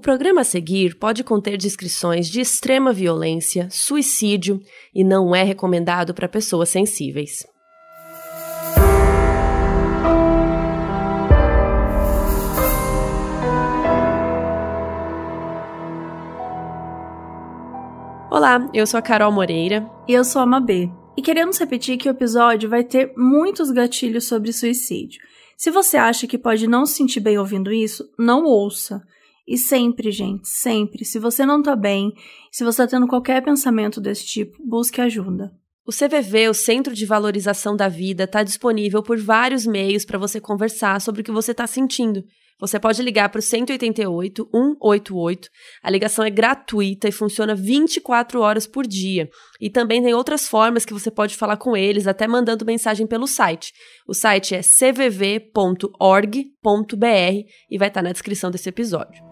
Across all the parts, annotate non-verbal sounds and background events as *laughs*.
O programa a seguir pode conter descrições de extrema violência, suicídio e não é recomendado para pessoas sensíveis. Olá, eu sou a Carol Moreira. E eu sou a Mabê. E queremos repetir que o episódio vai ter muitos gatilhos sobre suicídio. Se você acha que pode não se sentir bem ouvindo isso, não ouça. E sempre, gente, sempre, se você não tá bem, se você tá tendo qualquer pensamento desse tipo, busque ajuda. O CVV, o Centro de Valorização da Vida, está disponível por vários meios para você conversar sobre o que você está sentindo. Você pode ligar para o 188 188. A ligação é gratuita e funciona 24 horas por dia. E também tem outras formas que você pode falar com eles, até mandando mensagem pelo site. O site é cvv.org.br e vai estar tá na descrição desse episódio.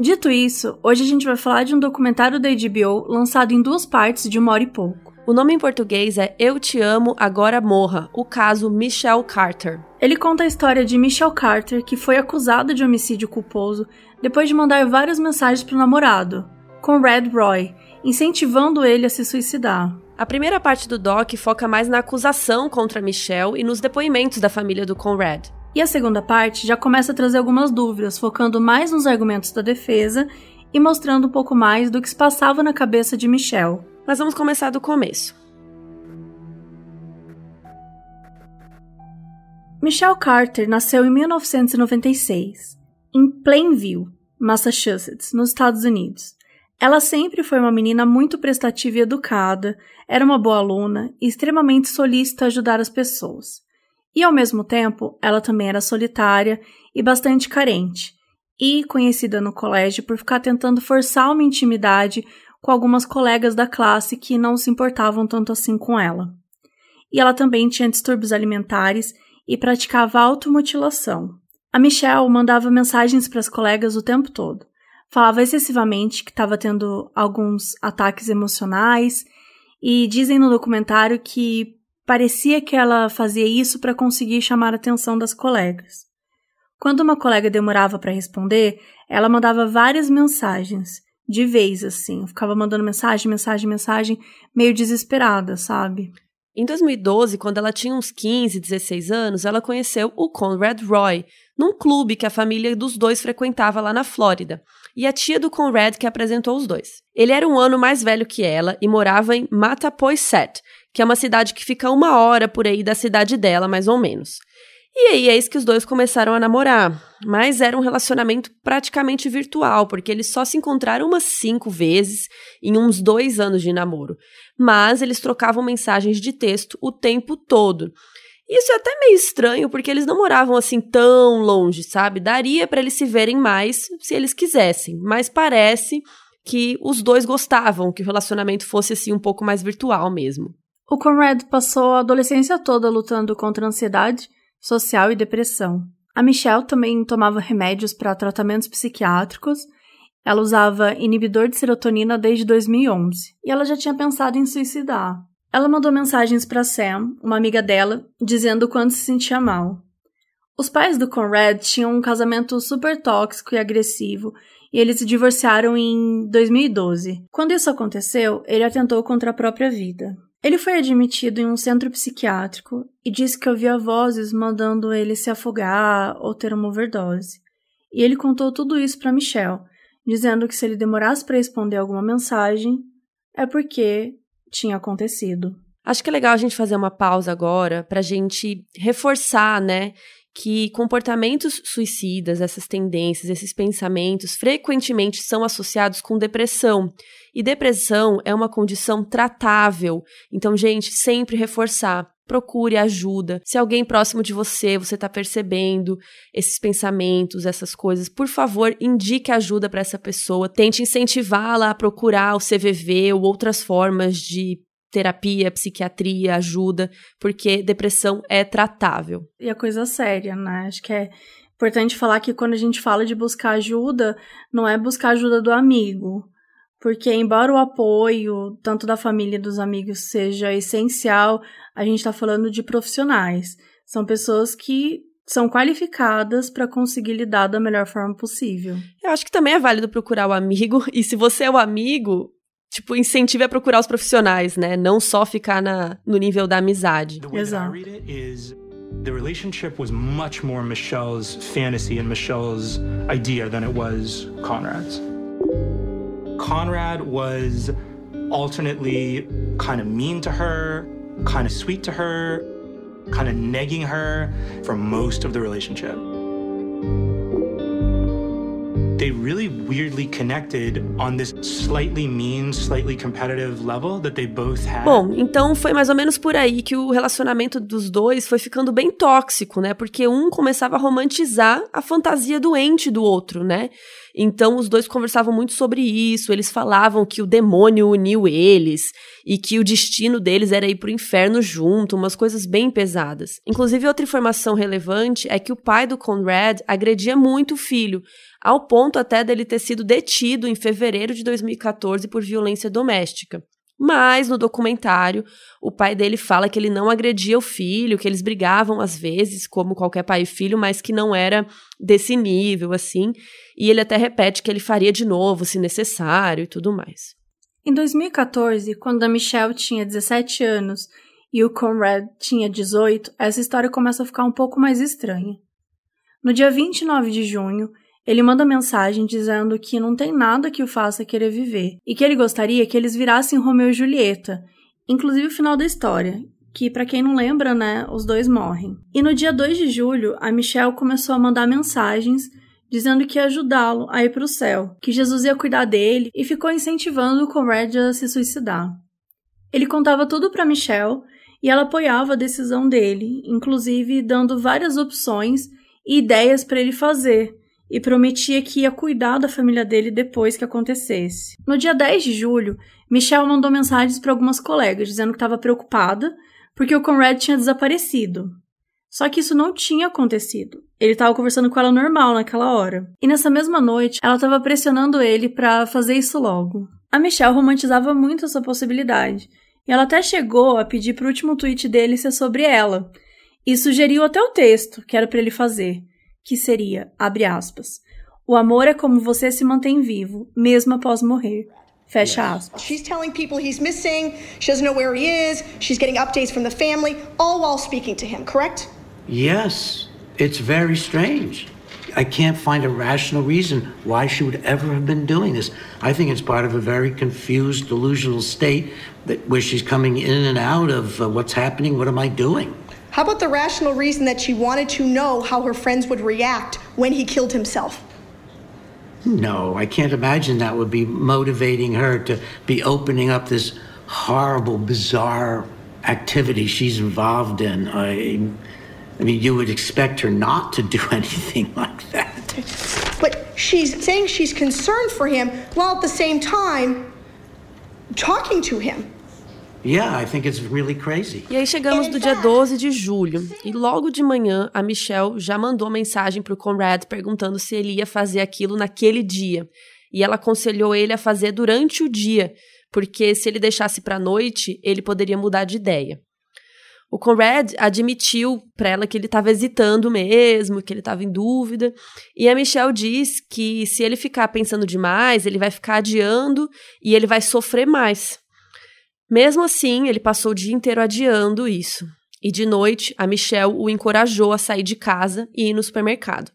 Dito isso, hoje a gente vai falar de um documentário da HBO lançado em duas partes de uma hora e pouco. O nome em português é Eu Te Amo, Agora Morra, o caso Michelle Carter. Ele conta a história de Michelle Carter, que foi acusada de homicídio culposo depois de mandar várias mensagens para o namorado, Conrad Roy, incentivando ele a se suicidar. A primeira parte do doc foca mais na acusação contra Michelle e nos depoimentos da família do Conrad. E a segunda parte já começa a trazer algumas dúvidas, focando mais nos argumentos da defesa e mostrando um pouco mais do que se passava na cabeça de Michelle. Mas vamos começar do começo. Michelle Carter nasceu em 1996, em Plainville, Massachusetts, nos Estados Unidos. Ela sempre foi uma menina muito prestativa e educada, era uma boa aluna e extremamente solícita a ajudar as pessoas. E ao mesmo tempo, ela também era solitária e bastante carente, e conhecida no colégio por ficar tentando forçar uma intimidade com algumas colegas da classe que não se importavam tanto assim com ela. E ela também tinha distúrbios alimentares e praticava automutilação. A Michelle mandava mensagens para as colegas o tempo todo. Falava excessivamente que estava tendo alguns ataques emocionais e dizem no documentário que Parecia que ela fazia isso para conseguir chamar a atenção das colegas. Quando uma colega demorava para responder, ela mandava várias mensagens, de vez assim, ficava mandando mensagem, mensagem, mensagem, meio desesperada, sabe? Em 2012, quando ela tinha uns 15, 16 anos, ela conheceu o Conrad Roy, num clube que a família dos dois frequentava lá na Flórida, e a tia do Conrad que apresentou os dois. Ele era um ano mais velho que ela e morava em Mattapoisett, que é uma cidade que fica uma hora por aí da cidade dela, mais ou menos. E aí, eis que os dois começaram a namorar. Mas era um relacionamento praticamente virtual, porque eles só se encontraram umas cinco vezes em uns dois anos de namoro. Mas eles trocavam mensagens de texto o tempo todo. Isso é até meio estranho, porque eles não moravam assim tão longe, sabe? Daria para eles se verem mais se eles quisessem, mas parece que os dois gostavam que o relacionamento fosse assim um pouco mais virtual mesmo. O Conrad passou a adolescência toda lutando contra ansiedade social e depressão. A Michelle também tomava remédios para tratamentos psiquiátricos. Ela usava inibidor de serotonina desde 2011 e ela já tinha pensado em suicidar. Ela mandou mensagens para Sam, uma amiga dela, dizendo quanto se sentia mal. Os pais do Conrad tinham um casamento super tóxico e agressivo e eles se divorciaram em 2012. Quando isso aconteceu, ele atentou contra a própria vida. Ele foi admitido em um centro psiquiátrico e disse que ouvia vozes mandando ele se afogar ou ter uma overdose. E ele contou tudo isso para Michelle, dizendo que se ele demorasse para responder alguma mensagem, é porque tinha acontecido. Acho que é legal a gente fazer uma pausa agora para a gente reforçar, né, que comportamentos suicidas, essas tendências, esses pensamentos, frequentemente são associados com depressão. E depressão é uma condição tratável. Então, gente, sempre reforçar. Procure ajuda. Se alguém próximo de você, você está percebendo esses pensamentos, essas coisas, por favor, indique ajuda para essa pessoa. Tente incentivá-la a procurar o CVV ou outras formas de terapia, psiquiatria, ajuda, porque depressão é tratável. E a coisa séria, né? Acho que é importante falar que quando a gente fala de buscar ajuda, não é buscar ajuda do amigo. Porque, embora o apoio, tanto da família e dos amigos, seja essencial, a gente está falando de profissionais. São pessoas que são qualificadas para conseguir lidar da melhor forma possível. Eu acho que também é válido procurar o amigo, *laughs* e se você é o amigo, tipo, incentive a procurar os profissionais, né? Não só ficar na, no nível da amizade. Exato. The relationship was much more Michelle's fantasy and Michelle's idea than it was Conrad's. Conrad was alternately kind of mean to her, kind of sweet to her, kind of negging her for most of the relationship. They really weirdly connected on this slightly mean, slightly competitive level that they both had. Bom, então foi mais ou menos por aí que o relacionamento dos dois foi ficando bem tóxico, né? Porque um começava a romantizar a fantasia doente do outro, né? Então os dois conversavam muito sobre isso, eles falavam que o demônio uniu eles e que o destino deles era ir pro inferno junto, umas coisas bem pesadas. Inclusive outra informação relevante é que o pai do Conrad agredia muito o filho, ao ponto até dele ter sido detido em fevereiro de 2014 por violência doméstica. Mas no documentário, o pai dele fala que ele não agredia o filho, que eles brigavam às vezes, como qualquer pai e filho, mas que não era desse nível, assim. E ele até repete que ele faria de novo, se necessário e tudo mais. Em 2014, quando a Michelle tinha 17 anos e o Conrad tinha 18, essa história começa a ficar um pouco mais estranha. No dia 29 de junho, ele manda mensagem dizendo que não tem nada que o faça querer viver e que ele gostaria que eles virassem Romeu e Julieta, inclusive o final da história, que para quem não lembra, né, os dois morrem. E no dia 2 de julho, a Michelle começou a mandar mensagens dizendo que ia ajudá-lo a ir para o céu, que Jesus ia cuidar dele e ficou incentivando o Conrad a se suicidar. Ele contava tudo para Michelle e ela apoiava a decisão dele, inclusive dando várias opções e ideias para ele fazer, e prometia que ia cuidar da família dele depois que acontecesse. No dia 10 de julho, Michelle mandou mensagens para algumas colegas dizendo que estava preocupada porque o Conrad tinha desaparecido. Só que isso não tinha acontecido. Ele estava conversando com ela normal naquela hora. E nessa mesma noite, ela estava pressionando ele para fazer isso logo. A Michelle romantizava muito essa possibilidade. E ela até chegou a pedir para o último tweet dele ser sobre ela. E sugeriu até o texto que era para ele fazer que seria, abre aspas, o amor é como você se mantém vivo, mesmo após morrer. Fecha aspas. She's telling people he's missing, she doesn't know where he is, she's getting updates from the family, all while speaking to him, correct? Yes, it's very strange. I can't find a rational reason why she would ever have been doing this. I think it's part of a very confused, delusional state that where she's coming in and out of uh, what's happening, what am I doing? How about the rational reason that she wanted to know how her friends would react when he killed himself? No, I can't imagine that would be motivating her to be opening up this horrible, bizarre activity she's involved in. I, I mean, you would expect her not to do *laughs* anything like that. But she's saying she's concerned for him while at the same time talking to him. E aí chegamos do dia 12 de julho, e logo de manhã a Michelle já mandou mensagem pro Conrad perguntando se ele ia fazer aquilo naquele dia. E ela aconselhou ele a fazer durante o dia, porque se ele deixasse para noite, ele poderia mudar de ideia. O Conrad admitiu para ela que ele estava hesitando mesmo, que ele estava em dúvida, e a Michelle diz que se ele ficar pensando demais, ele vai ficar adiando e ele vai sofrer mais. Mesmo assim, ele passou o dia inteiro adiando isso. E de noite, a Michelle o encorajou a sair de casa e ir no supermercado.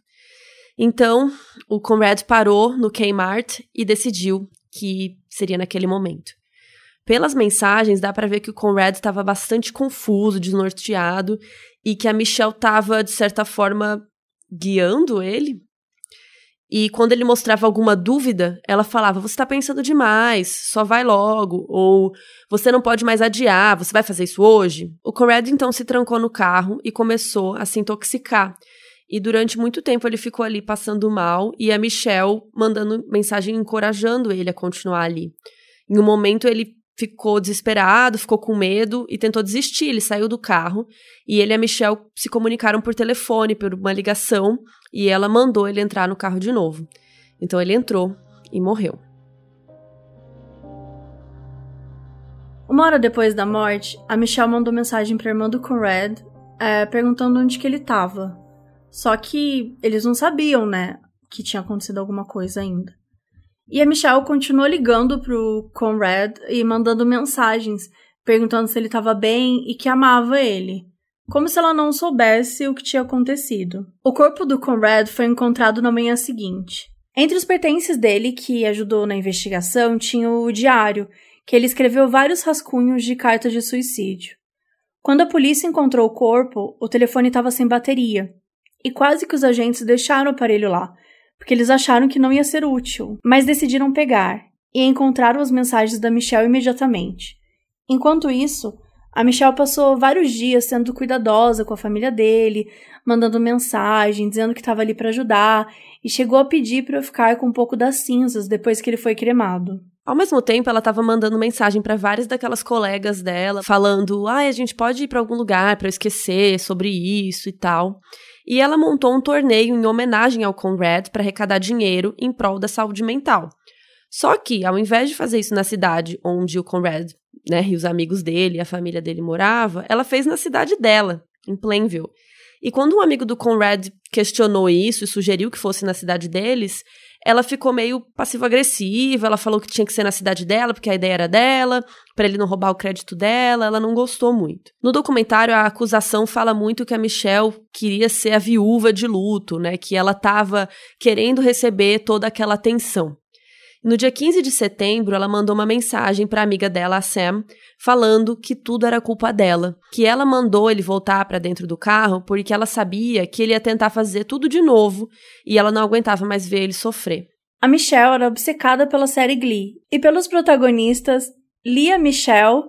Então, o Conrad parou no Kmart e decidiu que seria naquele momento. Pelas mensagens, dá para ver que o Conrad estava bastante confuso, desnorteado e que a Michelle estava, de certa forma, guiando ele e quando ele mostrava alguma dúvida, ela falava: Você está pensando demais, só vai logo. Ou você não pode mais adiar, você vai fazer isso hoje? O Conrad então se trancou no carro e começou a se intoxicar. E durante muito tempo ele ficou ali passando mal e a Michelle mandando mensagem encorajando ele a continuar ali. Em um momento ele ficou desesperado, ficou com medo e tentou desistir. Ele saiu do carro e ele e a Michelle se comunicaram por telefone, por uma ligação, e ela mandou ele entrar no carro de novo. Então ele entrou e morreu. Uma hora depois da morte, a Michelle mandou mensagem para irmã do Conrad é, perguntando onde que ele estava. Só que eles não sabiam, né, que tinha acontecido alguma coisa ainda. E a Michelle continuou ligando pro Conrad e mandando mensagens, perguntando se ele estava bem e que amava ele. Como se ela não soubesse o que tinha acontecido. O corpo do Conrad foi encontrado na manhã seguinte. Entre os pertences dele que ajudou na investigação tinha o diário, que ele escreveu vários rascunhos de cartas de suicídio. Quando a polícia encontrou o corpo, o telefone estava sem bateria, e quase que os agentes deixaram o aparelho lá, porque eles acharam que não ia ser útil, mas decidiram pegar e encontraram as mensagens da Michelle imediatamente. Enquanto isso, a Michelle passou vários dias sendo cuidadosa com a família dele, mandando mensagem, dizendo que estava ali para ajudar, e chegou a pedir para eu ficar com um pouco das cinzas depois que ele foi cremado. Ao mesmo tempo, ela estava mandando mensagem para várias daquelas colegas dela, falando: "Ah, a gente pode ir para algum lugar para esquecer sobre isso e tal". E ela montou um torneio em homenagem ao Conrad para arrecadar dinheiro em prol da saúde mental. Só que, ao invés de fazer isso na cidade onde o Conrad né, e os amigos dele, a família dele morava, ela fez na cidade dela, em Plainville. E quando um amigo do Conrad questionou isso e sugeriu que fosse na cidade deles, ela ficou meio passivo-agressiva, ela falou que tinha que ser na cidade dela, porque a ideia era dela, para ele não roubar o crédito dela, ela não gostou muito. No documentário, a acusação fala muito que a Michelle queria ser a viúva de luto, né, que ela estava querendo receber toda aquela atenção. No dia 15 de setembro, ela mandou uma mensagem para a amiga dela, a Sam, falando que tudo era culpa dela, que ela mandou ele voltar para dentro do carro porque ela sabia que ele ia tentar fazer tudo de novo e ela não aguentava mais ver ele sofrer. A Michelle era obcecada pela série Glee e pelos protagonistas Leah Michelle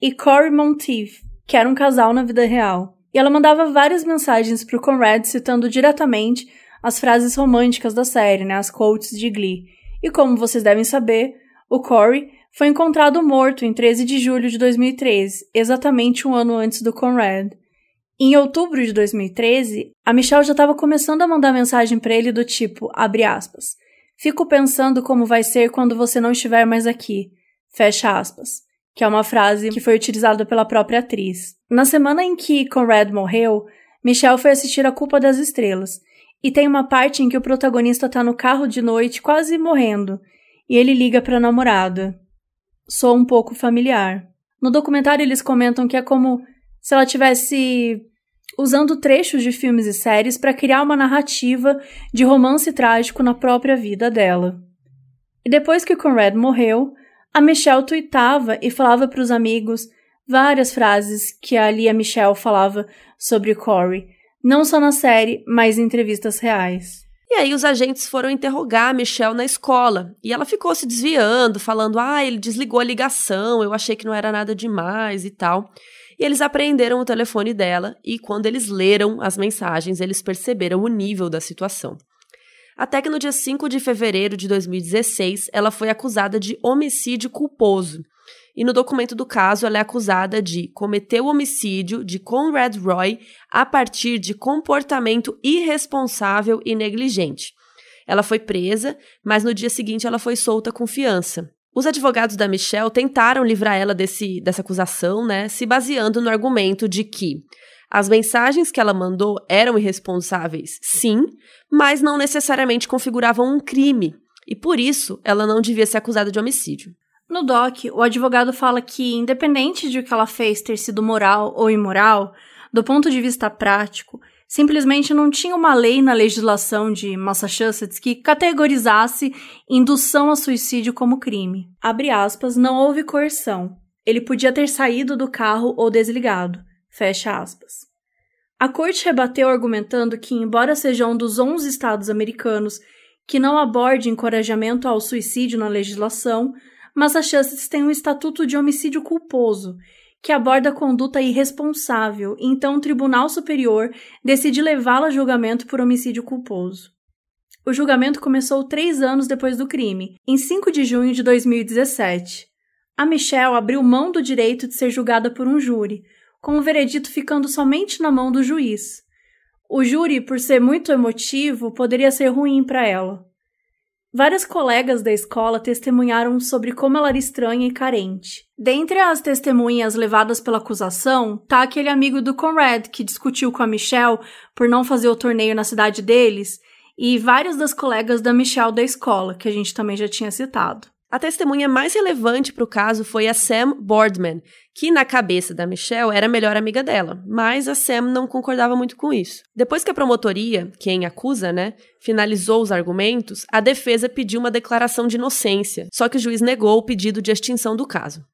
e Corey Monteith, que era um casal na vida real. E ela mandava várias mensagens para o Conrad citando diretamente as frases românticas da série, né, as quotes de Glee. E como vocês devem saber, o Corey foi encontrado morto em 13 de julho de 2013, exatamente um ano antes do Conrad. Em outubro de 2013, a Michelle já estava começando a mandar mensagem para ele do tipo, abre aspas, fico pensando como vai ser quando você não estiver mais aqui, fecha aspas, que é uma frase que foi utilizada pela própria atriz. Na semana em que Conrad morreu, Michelle foi assistir A Culpa das Estrelas e tem uma parte em que o protagonista tá no carro de noite, quase morrendo, e ele liga para a namorada. Sou um pouco familiar. No documentário eles comentam que é como se ela tivesse usando trechos de filmes e séries para criar uma narrativa de romance trágico na própria vida dela. E depois que Conrad morreu, a Michelle tweetava e falava para os amigos várias frases que ali a Michelle falava sobre Corey, não só na série, mas em entrevistas reais. E aí os agentes foram interrogar a Michelle na escola. E ela ficou se desviando, falando: ah, ele desligou a ligação, eu achei que não era nada demais e tal. E eles apreenderam o telefone dela e, quando eles leram as mensagens, eles perceberam o nível da situação. Até que no dia 5 de fevereiro de 2016, ela foi acusada de homicídio culposo e no documento do caso ela é acusada de cometer o homicídio de Conrad Roy a partir de comportamento irresponsável e negligente. Ela foi presa, mas no dia seguinte ela foi solta com fiança. Os advogados da Michelle tentaram livrar ela desse, dessa acusação, né, se baseando no argumento de que as mensagens que ela mandou eram irresponsáveis, sim, mas não necessariamente configuravam um crime, e por isso ela não devia ser acusada de homicídio. No doc, o advogado fala que, independente de o que ela fez ter sido moral ou imoral, do ponto de vista prático, simplesmente não tinha uma lei na legislação de Massachusetts que categorizasse indução a suicídio como crime. Abre aspas, não houve coerção. Ele podia ter saído do carro ou desligado. Fecha aspas. A corte rebateu argumentando que, embora seja um dos 11 estados americanos que não aborde encorajamento ao suicídio na legislação, Massachusetts tem um estatuto de homicídio culposo, que aborda conduta irresponsável, então o Tribunal Superior decide levá-la a julgamento por homicídio culposo. O julgamento começou três anos depois do crime, em 5 de junho de 2017. A Michelle abriu mão do direito de ser julgada por um júri, com o veredito ficando somente na mão do juiz. O júri, por ser muito emotivo, poderia ser ruim para ela. Várias colegas da escola testemunharam sobre como ela era estranha e carente. Dentre as testemunhas levadas pela acusação, tá aquele amigo do Conrad que discutiu com a Michelle por não fazer o torneio na cidade deles, e várias das colegas da Michelle da escola, que a gente também já tinha citado. A testemunha mais relevante para o caso foi a Sam Boardman, que na cabeça da Michelle era a melhor amiga dela, mas a Sam não concordava muito com isso. Depois que a promotoria, quem acusa, né, finalizou os argumentos, a defesa pediu uma declaração de inocência, só que o juiz negou o pedido de extinção do caso.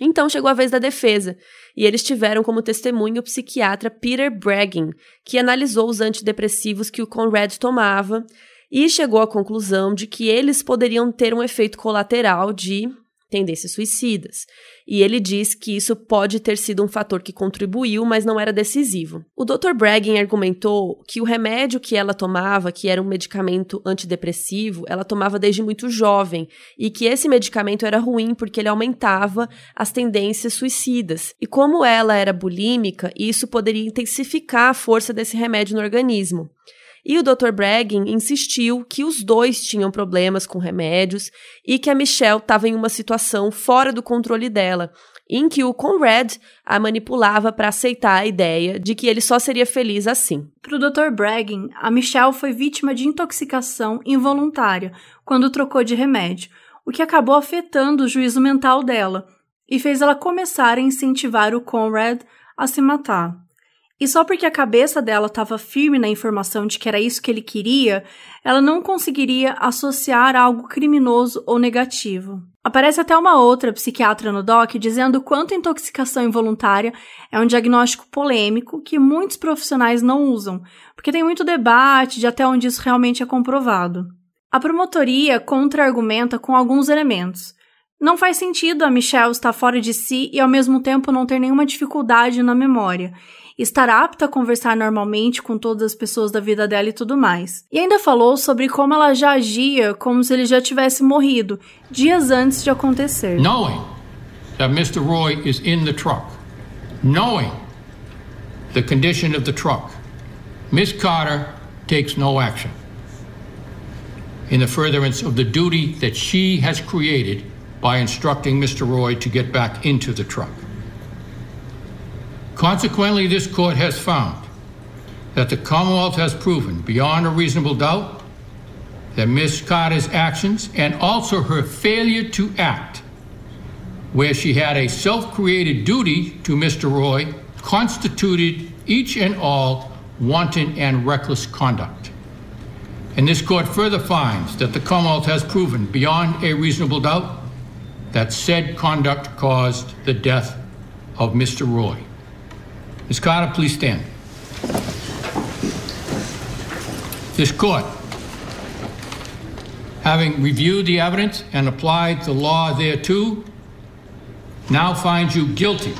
Então chegou a vez da defesa, e eles tiveram como testemunho o psiquiatra Peter Bragging, que analisou os antidepressivos que o Conrad tomava e chegou à conclusão de que eles poderiam ter um efeito colateral de tendências suicidas. E ele diz que isso pode ter sido um fator que contribuiu, mas não era decisivo. O Dr. Bragging argumentou que o remédio que ela tomava, que era um medicamento antidepressivo, ela tomava desde muito jovem e que esse medicamento era ruim porque ele aumentava as tendências suicidas. E como ela era bulímica, isso poderia intensificar a força desse remédio no organismo. E o Dr. Bragging insistiu que os dois tinham problemas com remédios e que a Michelle estava em uma situação fora do controle dela, em que o Conrad a manipulava para aceitar a ideia de que ele só seria feliz assim. Para o Dr. Bragging, a Michelle foi vítima de intoxicação involuntária quando trocou de remédio, o que acabou afetando o juízo mental dela e fez ela começar a incentivar o Conrad a se matar. E só porque a cabeça dela estava firme na informação de que era isso que ele queria, ela não conseguiria associar algo criminoso ou negativo. Aparece até uma outra psiquiatra no doc dizendo quanto intoxicação involuntária é um diagnóstico polêmico que muitos profissionais não usam, porque tem muito debate de até onde isso realmente é comprovado. A promotoria contra-argumenta com alguns elementos. Não faz sentido a Michelle estar fora de si e ao mesmo tempo não ter nenhuma dificuldade na memória estar apta a conversar normalmente com todas as pessoas da vida dela e tudo mais. E ainda falou sobre como ela já agia como se ele já tivesse morrido, dias antes de acontecer. Knowing that Mr. Roy is in the truck, knowing the condition of the truck, Miss Carter takes no action in the furtherance of the duty that she has created by instructing Mr. Roy to get back into the truck. Consequently, this court has found that the Commonwealth has proven beyond a reasonable doubt that Ms. Carter's actions and also her failure to act, where she had a self created duty to Mr. Roy, constituted each and all wanton and reckless conduct. And this court further finds that the Commonwealth has proven beyond a reasonable doubt that said conduct caused the death of Mr. Roy. Ms. Carter, please stand. This court, having reviewed the evidence and applied the law thereto, now finds you guilty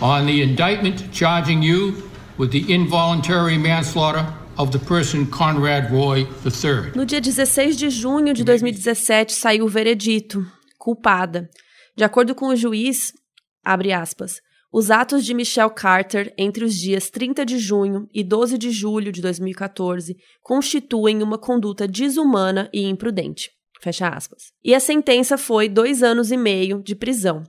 on the indictment charging you with the involuntary manslaughter of the person Conrad Roy III. No dia 16 de junho de 2017 saiu o veredito, culpada. De acordo com o juiz, abre aspas, os atos de Michelle Carter entre os dias 30 de junho e 12 de julho de 2014 constituem uma conduta desumana e imprudente. Fecha aspas. E a sentença foi dois anos e meio de prisão.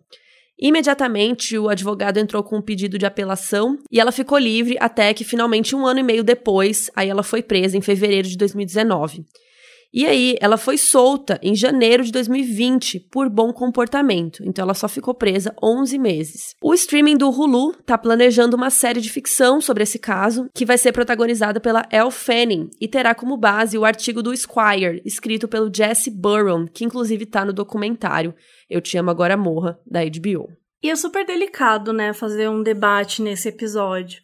Imediatamente, o advogado entrou com um pedido de apelação e ela ficou livre até que, finalmente, um ano e meio depois, aí ela foi presa em fevereiro de 2019. E aí, ela foi solta em janeiro de 2020 por bom comportamento. Então, ela só ficou presa 11 meses. O streaming do Hulu está planejando uma série de ficção sobre esse caso, que vai ser protagonizada pela Elle Fanning e terá como base o artigo do Esquire, escrito pelo Jesse Burrow, que inclusive está no documentário Eu Te Amo Agora Morra, da HBO. E é super delicado, né, fazer um debate nesse episódio,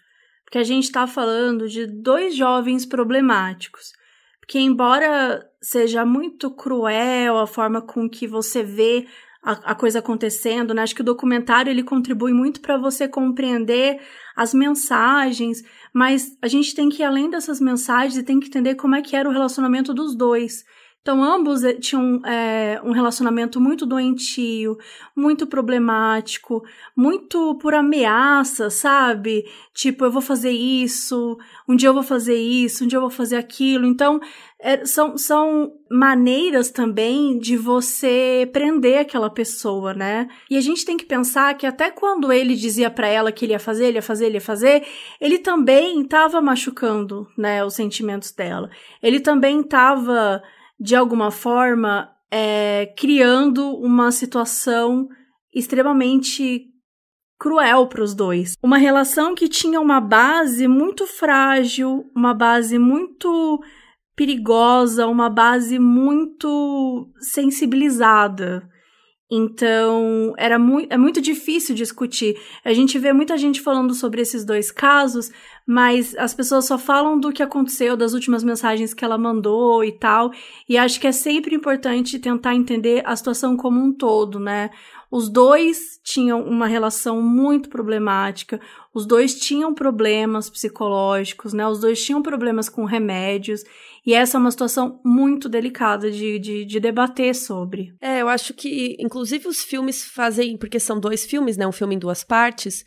porque a gente está falando de dois jovens problemáticos que embora seja muito cruel a forma com que você vê a, a coisa acontecendo, né? Acho que o documentário ele contribui muito para você compreender as mensagens, mas a gente tem que ir além dessas mensagens e tem que entender como é que era o relacionamento dos dois. Então, ambos eh, tinham é, um relacionamento muito doentio, muito problemático, muito por ameaça, sabe? Tipo, eu vou fazer isso, um dia eu vou fazer isso, um dia eu vou fazer aquilo. Então, é, são, são maneiras também de você prender aquela pessoa, né? E a gente tem que pensar que até quando ele dizia para ela que ele ia fazer, ele ia fazer, ele ia fazer, ele também estava machucando, né, os sentimentos dela. Ele também estava de alguma forma, é, criando uma situação extremamente cruel para os dois. Uma relação que tinha uma base muito frágil, uma base muito perigosa, uma base muito sensibilizada. Então, era mu é muito difícil discutir. A gente vê muita gente falando sobre esses dois casos, mas as pessoas só falam do que aconteceu, das últimas mensagens que ela mandou e tal. E acho que é sempre importante tentar entender a situação como um todo, né? Os dois tinham uma relação muito problemática, os dois tinham problemas psicológicos, né? Os dois tinham problemas com remédios. E essa é uma situação muito delicada de, de, de, debater sobre. É, eu acho que, inclusive, os filmes fazem, porque são dois filmes, né? Um filme em duas partes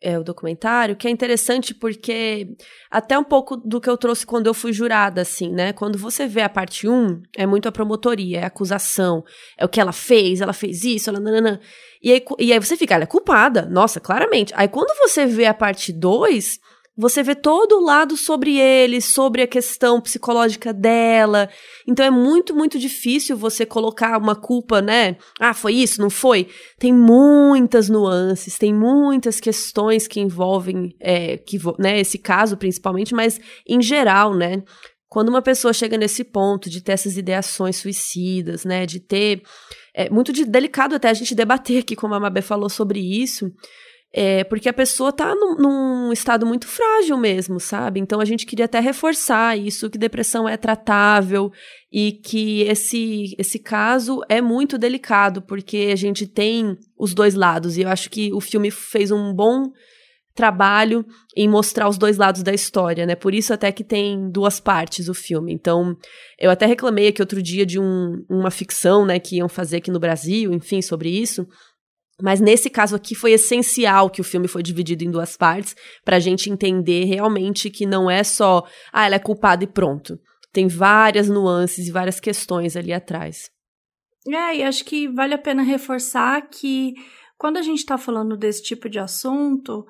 é, o documentário, que é interessante porque até um pouco do que eu trouxe quando eu fui jurada, assim, né? Quando você vê a parte 1, é muito a promotoria, é a acusação, é o que ela fez, ela fez isso, ela nananã. E aí, e aí você fica, ela é culpada, nossa, claramente. Aí quando você vê a parte 2, você vê todo o lado sobre ele, sobre a questão psicológica dela. Então é muito, muito difícil você colocar uma culpa, né? Ah, foi isso, não foi? Tem muitas nuances, tem muitas questões que envolvem é, que, né, esse caso principalmente, mas em geral, né? Quando uma pessoa chega nesse ponto de ter essas ideações suicidas, né? De ter. É muito de, delicado até a gente debater aqui, como a Mabé falou sobre isso é, porque a pessoa tá num, num, estado muito frágil mesmo, sabe? Então a gente queria até reforçar isso, que depressão é tratável e que esse, esse caso é muito delicado, porque a gente tem os dois lados. E eu acho que o filme fez um bom trabalho em mostrar os dois lados da história, né? Por isso até que tem duas partes o filme. Então, eu até reclamei aqui outro dia de um, uma ficção, né, que iam fazer aqui no Brasil, enfim, sobre isso. Mas nesse caso aqui foi essencial que o filme foi dividido em duas partes para a gente entender realmente que não é só, ah, ela é culpada e pronto. Tem várias nuances e várias questões ali atrás. É, e acho que vale a pena reforçar que quando a gente está falando desse tipo de assunto,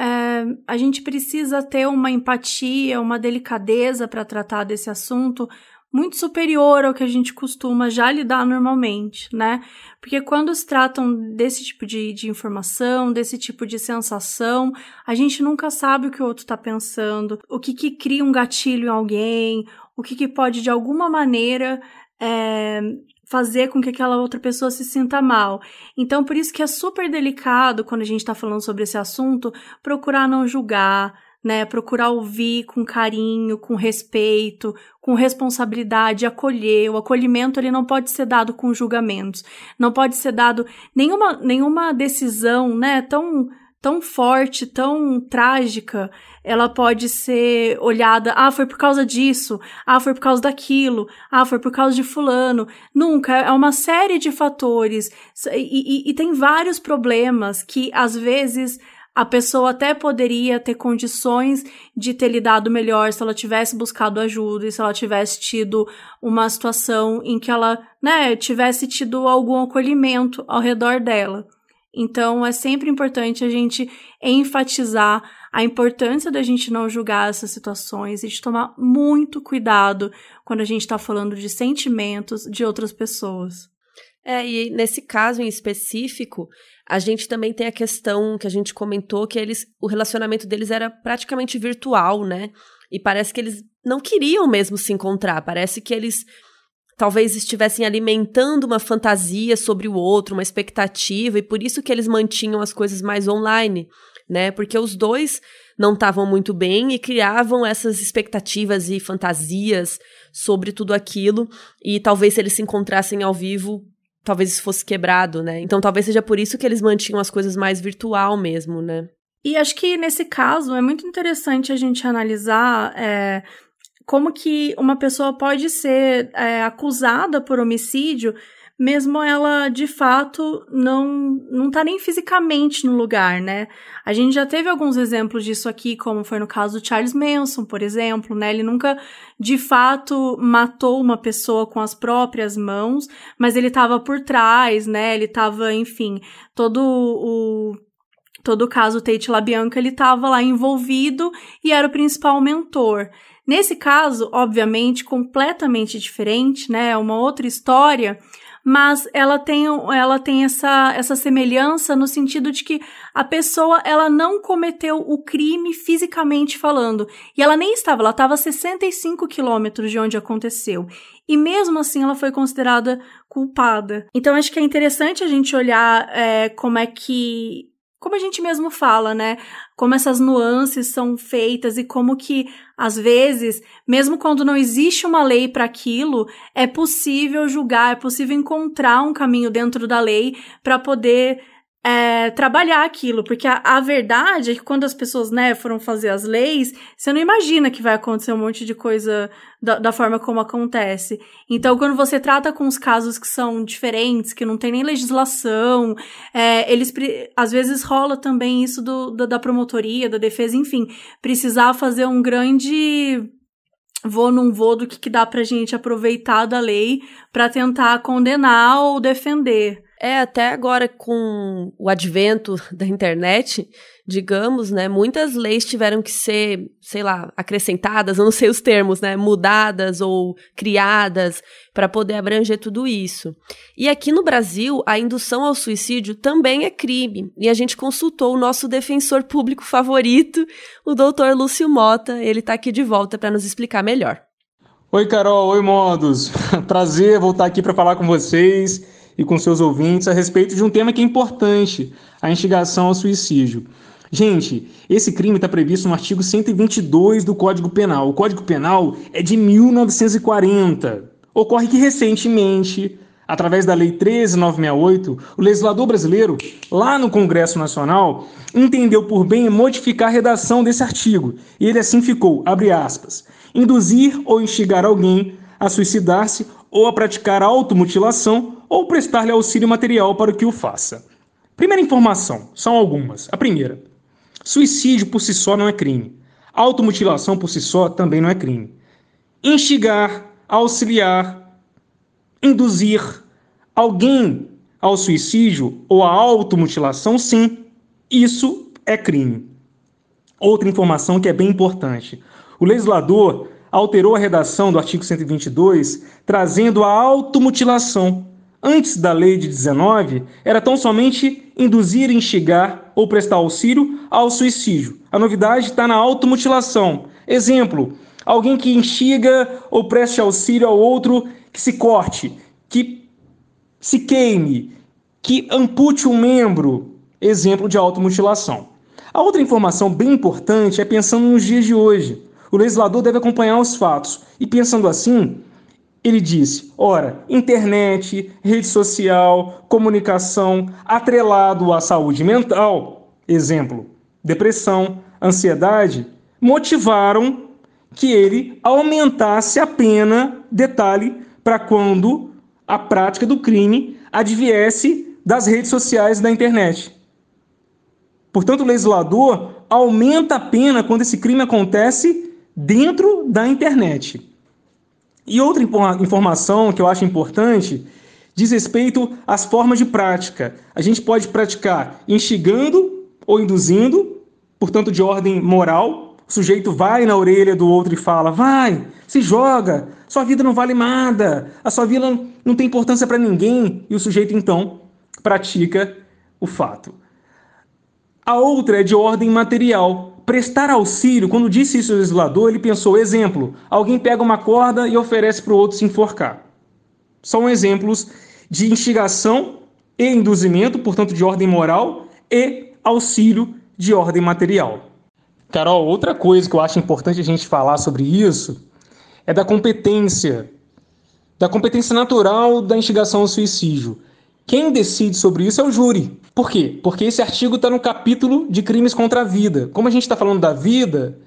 é, a gente precisa ter uma empatia, uma delicadeza para tratar desse assunto, muito superior ao que a gente costuma já lidar normalmente, né? Porque quando se tratam desse tipo de, de informação, desse tipo de sensação, a gente nunca sabe o que o outro está pensando, o que, que cria um gatilho em alguém, o que, que pode de alguma maneira é, fazer com que aquela outra pessoa se sinta mal. Então, por isso que é super delicado quando a gente está falando sobre esse assunto, procurar não julgar, né? Procurar ouvir com carinho, com respeito, com responsabilidade, acolher. O acolhimento ele não pode ser dado com julgamentos. Não pode ser dado nenhuma nenhuma decisão, né, tão tão forte, tão trágica, ela pode ser olhada, ah, foi por causa disso, ah, foi por causa daquilo, ah, foi por causa de fulano. Nunca, é uma série de fatores e, e, e tem vários problemas que às vezes a pessoa até poderia ter condições de ter lidado melhor se ela tivesse buscado ajuda e se ela tivesse tido uma situação em que ela, né, tivesse tido algum acolhimento ao redor dela. Então é sempre importante a gente enfatizar a importância da gente não julgar essas situações e de tomar muito cuidado quando a gente está falando de sentimentos de outras pessoas. É, e nesse caso em específico, a gente também tem a questão que a gente comentou que eles, o relacionamento deles era praticamente virtual, né? E parece que eles não queriam mesmo se encontrar. Parece que eles talvez estivessem alimentando uma fantasia sobre o outro, uma expectativa, e por isso que eles mantinham as coisas mais online, né? Porque os dois não estavam muito bem e criavam essas expectativas e fantasias sobre tudo aquilo, e talvez se eles se encontrassem ao vivo, talvez isso fosse quebrado, né? Então talvez seja por isso que eles mantinham as coisas mais virtual mesmo, né? E acho que nesse caso é muito interessante a gente analisar é, como que uma pessoa pode ser é, acusada por homicídio mesmo ela de fato não não tá nem fisicamente no lugar, né? A gente já teve alguns exemplos disso aqui, como foi no caso do Charles Manson, por exemplo, né? Ele nunca de fato matou uma pessoa com as próprias mãos, mas ele estava por trás, né? Ele estava, enfim, todo o todo o caso Tate LaBianca, ele estava lá envolvido e era o principal mentor. Nesse caso, obviamente, completamente diferente, né? É uma outra história, mas ela tem, ela tem essa, essa semelhança no sentido de que a pessoa ela não cometeu o crime fisicamente falando. E ela nem estava, ela estava a 65 quilômetros de onde aconteceu. E mesmo assim ela foi considerada culpada. Então acho que é interessante a gente olhar é, como é que como a gente mesmo fala, né? Como essas nuances são feitas e como que às vezes, mesmo quando não existe uma lei para aquilo, é possível julgar, é possível encontrar um caminho dentro da lei para poder é, trabalhar aquilo, porque a, a, verdade é que quando as pessoas, né, foram fazer as leis, você não imagina que vai acontecer um monte de coisa da, da, forma como acontece. Então, quando você trata com os casos que são diferentes, que não tem nem legislação, é, eles às vezes rola também isso do, do, da promotoria, da defesa, enfim, precisar fazer um grande vou não vou do que, que dá pra gente aproveitar da lei para tentar condenar ou defender. É, até agora com o advento *laughs* da internet, digamos, né, muitas leis tiveram que ser, sei lá, acrescentadas, não sei os termos, né, mudadas ou criadas para poder abranger tudo isso. E aqui no Brasil, a indução ao suicídio também é crime, e a gente consultou o nosso defensor público favorito, o doutor Lúcio Mota, ele está aqui de volta para nos explicar melhor. Oi, Carol, oi, Modos. *laughs* Prazer voltar aqui para falar com vocês e com seus ouvintes a respeito de um tema que é importante, a instigação ao suicídio. Gente, esse crime está previsto no artigo 122 do Código Penal. O Código Penal é de 1940. Ocorre que recentemente, através da Lei 13968, o legislador brasileiro, lá no Congresso Nacional, entendeu por bem modificar a redação desse artigo. E ele assim ficou, abre aspas, induzir ou instigar alguém a suicidar-se ou a praticar automutilação ou prestar-lhe auxílio material para que o faça. Primeira informação, são algumas. A primeira: suicídio por si só não é crime. Automutilação por si só também não é crime. Instigar, auxiliar, induzir alguém ao suicídio ou à automutilação, sim, isso é crime. Outra informação que é bem importante: o legislador alterou a redação do artigo 122, trazendo a automutilação. Antes da lei de 19, era tão somente induzir, instigar ou prestar auxílio ao suicídio. A novidade está na automutilação. Exemplo: alguém que instiga ou preste auxílio ao outro que se corte, que se queime, que ampute um membro. Exemplo de automutilação. A outra informação bem importante é pensando nos dias de hoje. O legislador deve acompanhar os fatos. E pensando assim, ele disse: ora, internet, rede social, comunicação, atrelado à saúde mental, exemplo, depressão, ansiedade, motivaram que ele aumentasse a pena, detalhe, para quando a prática do crime adviesse das redes sociais e da internet. Portanto, o legislador aumenta a pena quando esse crime acontece dentro da internet. E outra informação que eu acho importante diz respeito às formas de prática. A gente pode praticar instigando ou induzindo, portanto, de ordem moral. O sujeito vai na orelha do outro e fala: vai, se joga, sua vida não vale nada, a sua vida não tem importância para ninguém. E o sujeito, então, pratica o fato. A outra é de ordem material prestar auxílio, quando disse isso o legislador, ele pensou, exemplo, alguém pega uma corda e oferece para o outro se enforcar. São exemplos de instigação e induzimento, portanto, de ordem moral, e auxílio de ordem material. Carol, outra coisa que eu acho importante a gente falar sobre isso é da competência, da competência natural da instigação ao suicídio. Quem decide sobre isso é o júri. Por quê? Porque esse artigo está no capítulo de crimes contra a vida. Como a gente está falando da vida,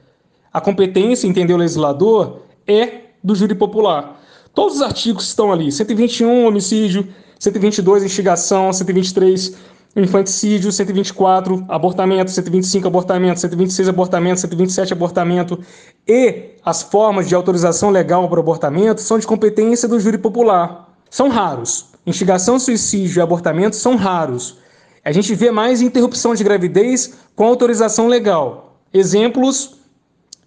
a competência, entendeu legislador, é do júri popular. Todos os artigos estão ali: 121, homicídio, 122, instigação, 123, infanticídio, 124, abortamento, 125, abortamento, 126, abortamento, 127, abortamento e as formas de autorização legal para o abortamento são de competência do júri popular. São raros. Instigação, suicídio e abortamento são raros. A gente vê mais interrupção de gravidez com autorização legal. Exemplos: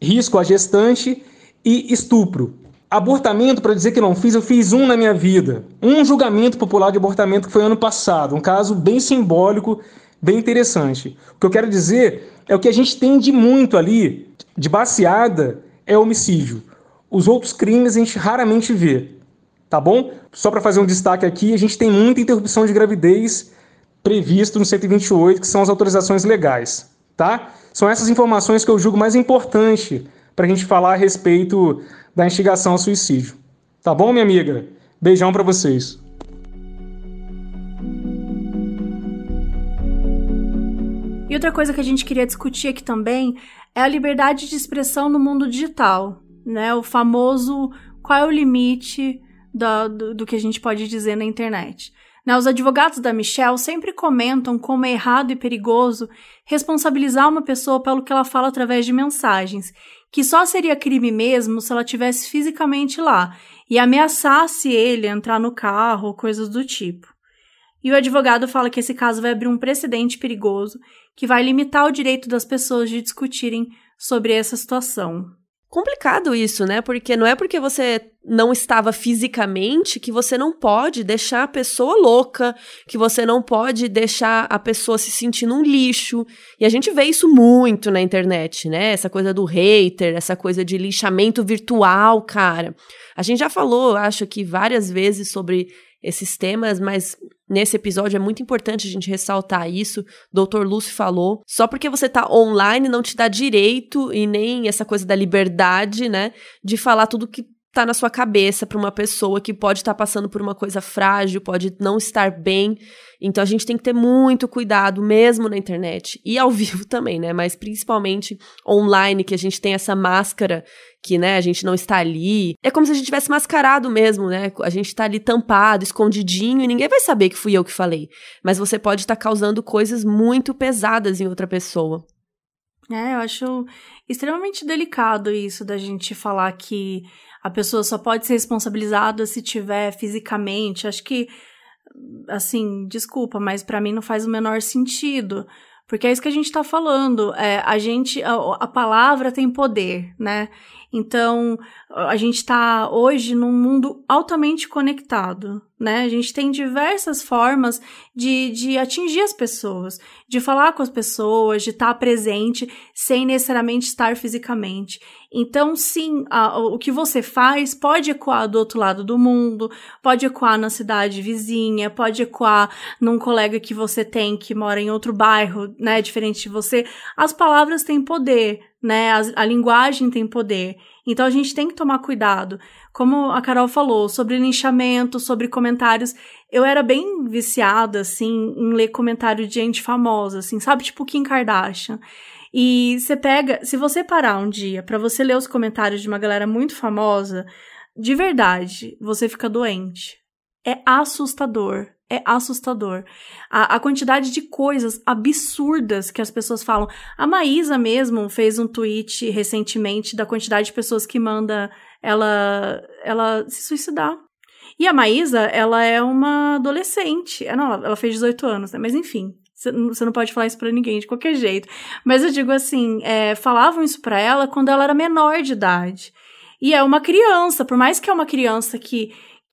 risco à gestante e estupro. Abortamento, para dizer que não fiz, eu fiz um na minha vida. Um julgamento popular de abortamento que foi ano passado. Um caso bem simbólico, bem interessante. O que eu quero dizer é o que a gente tem de muito ali, de baseada, é homicídio. Os outros crimes a gente raramente vê. Tá bom? Só para fazer um destaque aqui, a gente tem muita interrupção de gravidez previsto no 128, que são as autorizações legais. Tá? São essas informações que eu julgo mais importante para a gente falar a respeito da instigação ao suicídio. Tá bom, minha amiga? Beijão para vocês. E outra coisa que a gente queria discutir aqui também é a liberdade de expressão no mundo digital, né? O famoso qual é o limite do, do, do que a gente pode dizer na internet. Né, os advogados da Michelle sempre comentam como é errado e perigoso responsabilizar uma pessoa pelo que ela fala através de mensagens, que só seria crime mesmo se ela tivesse fisicamente lá e ameaçasse ele entrar no carro ou coisas do tipo. E o advogado fala que esse caso vai abrir um precedente perigoso que vai limitar o direito das pessoas de discutirem sobre essa situação complicado isso, né? Porque não é porque você não estava fisicamente que você não pode deixar a pessoa louca, que você não pode deixar a pessoa se sentindo um lixo. E a gente vê isso muito na internet, né? Essa coisa do hater, essa coisa de lixamento virtual, cara. A gente já falou, acho que várias vezes sobre esses temas, mas nesse episódio é muito importante a gente ressaltar isso. Dr. Lúcio falou. Só porque você tá online não te dá direito e nem essa coisa da liberdade, né, de falar tudo que tá na sua cabeça para uma pessoa que pode estar tá passando por uma coisa frágil, pode não estar bem. Então a gente tem que ter muito cuidado mesmo na internet e ao *laughs* vivo também, né? Mas principalmente online, que a gente tem essa máscara que, né, a gente não está ali. É como se a gente tivesse mascarado mesmo, né? A gente está ali tampado, escondidinho e ninguém vai saber que fui eu que falei. Mas você pode estar tá causando coisas muito pesadas em outra pessoa. É, eu acho extremamente delicado isso da gente falar que a pessoa só pode ser responsabilizada se tiver fisicamente. Acho que, assim, desculpa, mas para mim não faz o menor sentido. Porque é isso que a gente está falando. É, a gente, a, a, palavra tem poder, né? Então, a gente está hoje num mundo altamente conectado, né? A gente tem diversas formas de, de atingir as pessoas, de falar com as pessoas, de estar presente sem necessariamente estar fisicamente. Então, sim, a, o que você faz pode ecoar do outro lado do mundo, pode ecoar na cidade vizinha, pode ecoar num colega que você tem que mora em outro bairro, né? Diferente de você. As palavras têm poder, né? A, a linguagem tem poder. Então a gente tem que tomar cuidado. Como a Carol falou, sobre linchamento, sobre comentários, eu era bem viciada, assim, em ler comentário de gente famosa, assim, sabe? Tipo Kim Kardashian. E você pega, se você parar um dia para você ler os comentários de uma galera muito famosa, de verdade, você fica doente. É assustador é assustador. A, a, quantidade de coisas absurdas que as pessoas falam. A Maísa mesmo fez um tweet recentemente da quantidade de pessoas que manda ela, ela se suicidar. E a Maísa, ela é uma adolescente. É, não, ela fez 18 anos, né? Mas enfim, você não pode falar isso para ninguém de qualquer jeito. Mas eu digo assim, é, falavam isso para ela quando ela era menor de idade. E é uma criança, por mais que é uma criança que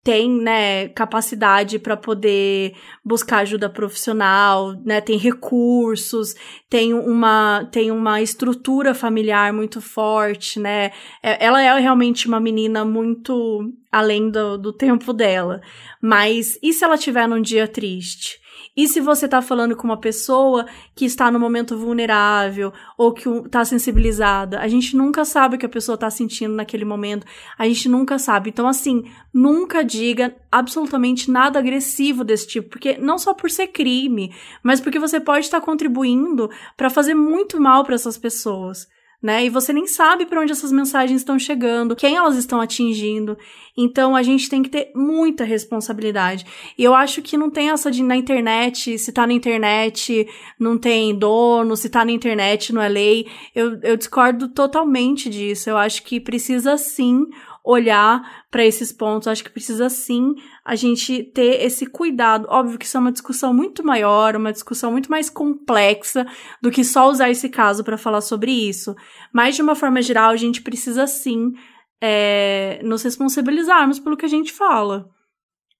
tem, né, capacidade para poder buscar ajuda profissional, né, tem recursos, tem uma, tem uma estrutura familiar muito forte, né, é, ela é realmente uma menina muito além do, do tempo dela, mas e se ela tiver num dia triste? E se você tá falando com uma pessoa que está no momento vulnerável ou que tá sensibilizada, a gente nunca sabe o que a pessoa tá sentindo naquele momento. A gente nunca sabe. Então, assim, nunca diga absolutamente nada agressivo desse tipo, porque não só por ser crime, mas porque você pode estar contribuindo para fazer muito mal para essas pessoas né? E você nem sabe para onde essas mensagens estão chegando, quem elas estão atingindo. Então a gente tem que ter muita responsabilidade. E eu acho que não tem essa de na internet, se tá na internet, não tem dono, se tá na internet, não é lei. Eu, eu discordo totalmente disso. Eu acho que precisa sim olhar para esses pontos. Acho que precisa sim a gente ter esse cuidado. Óbvio que isso é uma discussão muito maior, uma discussão muito mais complexa do que só usar esse caso para falar sobre isso. Mas de uma forma geral, a gente precisa sim é, nos responsabilizarmos pelo que a gente fala.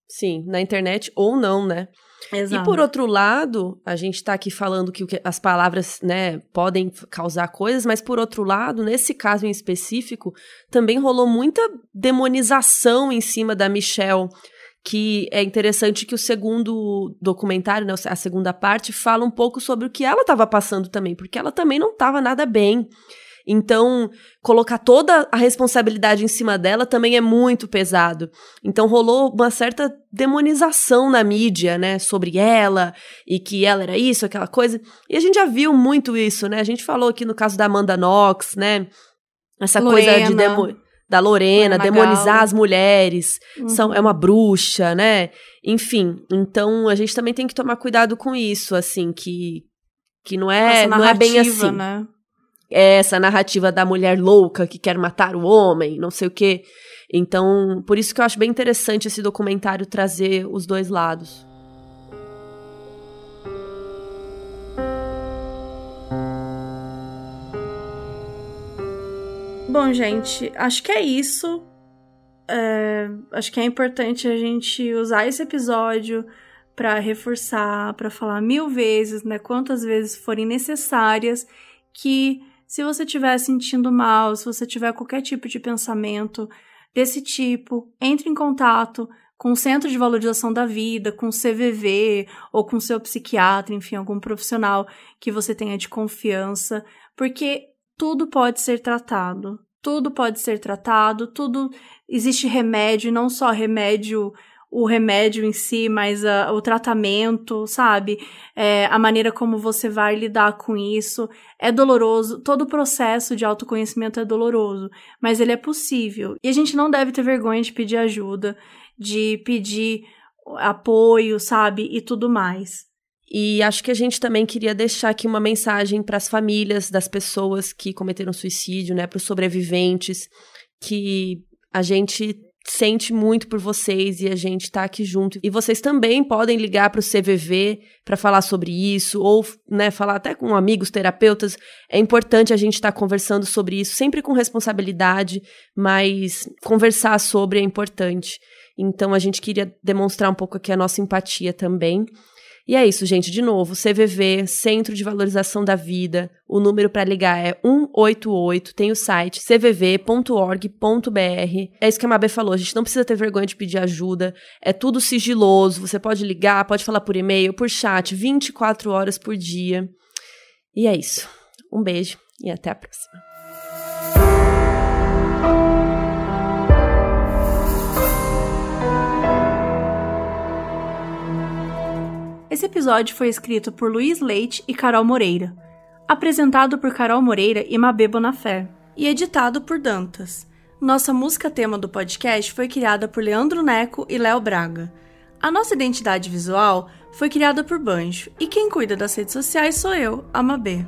Sim, na internet ou não, né? Exato. E por outro lado, a gente está aqui falando que, que as palavras, né, podem causar coisas, mas por outro lado, nesse caso em específico, também rolou muita demonização em cima da Michelle que é interessante que o segundo documentário, né, a segunda parte, fala um pouco sobre o que ela estava passando também, porque ela também não estava nada bem. Então, colocar toda a responsabilidade em cima dela também é muito pesado. Então, rolou uma certa demonização na mídia, né, sobre ela e que ela era isso, aquela coisa. E a gente já viu muito isso, né? A gente falou aqui no caso da Amanda Knox, né? Essa Lorena. coisa de demo da Lorena, demonizar as mulheres, Uhum. são, é uma bruxa, né? Enfim, então a gente também tem que tomar cuidado com isso, assim, que, que não é, não é bem assim. né? Essa narrativa da mulher louca que quer matar o homem, não sei o quê. Então, por isso que eu acho bem interessante esse documentário trazer os dois lados. Bom, gente, acho que é isso. É, acho que é importante a gente usar esse episódio para reforçar, para falar mil vezes, né? Quantas vezes forem necessárias, que se você estiver sentindo mal, se você tiver qualquer tipo de pensamento desse tipo, entre em contato com o Centro de Valorização da Vida, com o CVV ou com seu psiquiatra, enfim, algum profissional que você tenha de confiança, porque tudo pode ser tratado. Tudo pode ser tratado, tudo existe remédio, não só remédio, o remédio em si, mas ah, o tratamento, sabe? É, a maneira como você vai lidar com isso é doloroso. Todo o processo de autoconhecimento é doloroso, mas ele é possível. E a gente não deve ter vergonha de pedir ajuda, de pedir apoio, sabe? E tudo mais. E acho que a gente também queria deixar aqui uma mensagem para as famílias das pessoas que cometeram suicídio, né, para os sobreviventes, que a gente sente muito por vocês e a gente está aqui junto. E vocês também podem ligar para o CVV para falar sobre isso ou, né, falar até com amigos terapeutas. É importante a gente estar tá conversando sobre isso, sempre com responsabilidade, mas conversar sobre é importante. Então a gente queria demonstrar um pouco aqui a nossa empatia também. E é isso, gente. De novo, CVV, Centro de Valorização da Vida. O número para ligar é 188. Tem o site cvv.org.br. É isso que a Mabê falou. A gente não precisa ter vergonha de pedir ajuda. É tudo sigiloso. Você pode ligar, pode falar por e-mail, por chat, 24 horas por dia. E é isso. Um beijo e até a próxima. Esse episódio foi escrito por Luiz Leite e Carol Moreira, apresentado por Carol Moreira e Mabê Bonafé, e editado por Dantas. Nossa música tema do podcast foi criada por Leandro Neco e Léo Braga. A nossa identidade visual foi criada por Banjo, e quem cuida das redes sociais sou eu, a Mabê.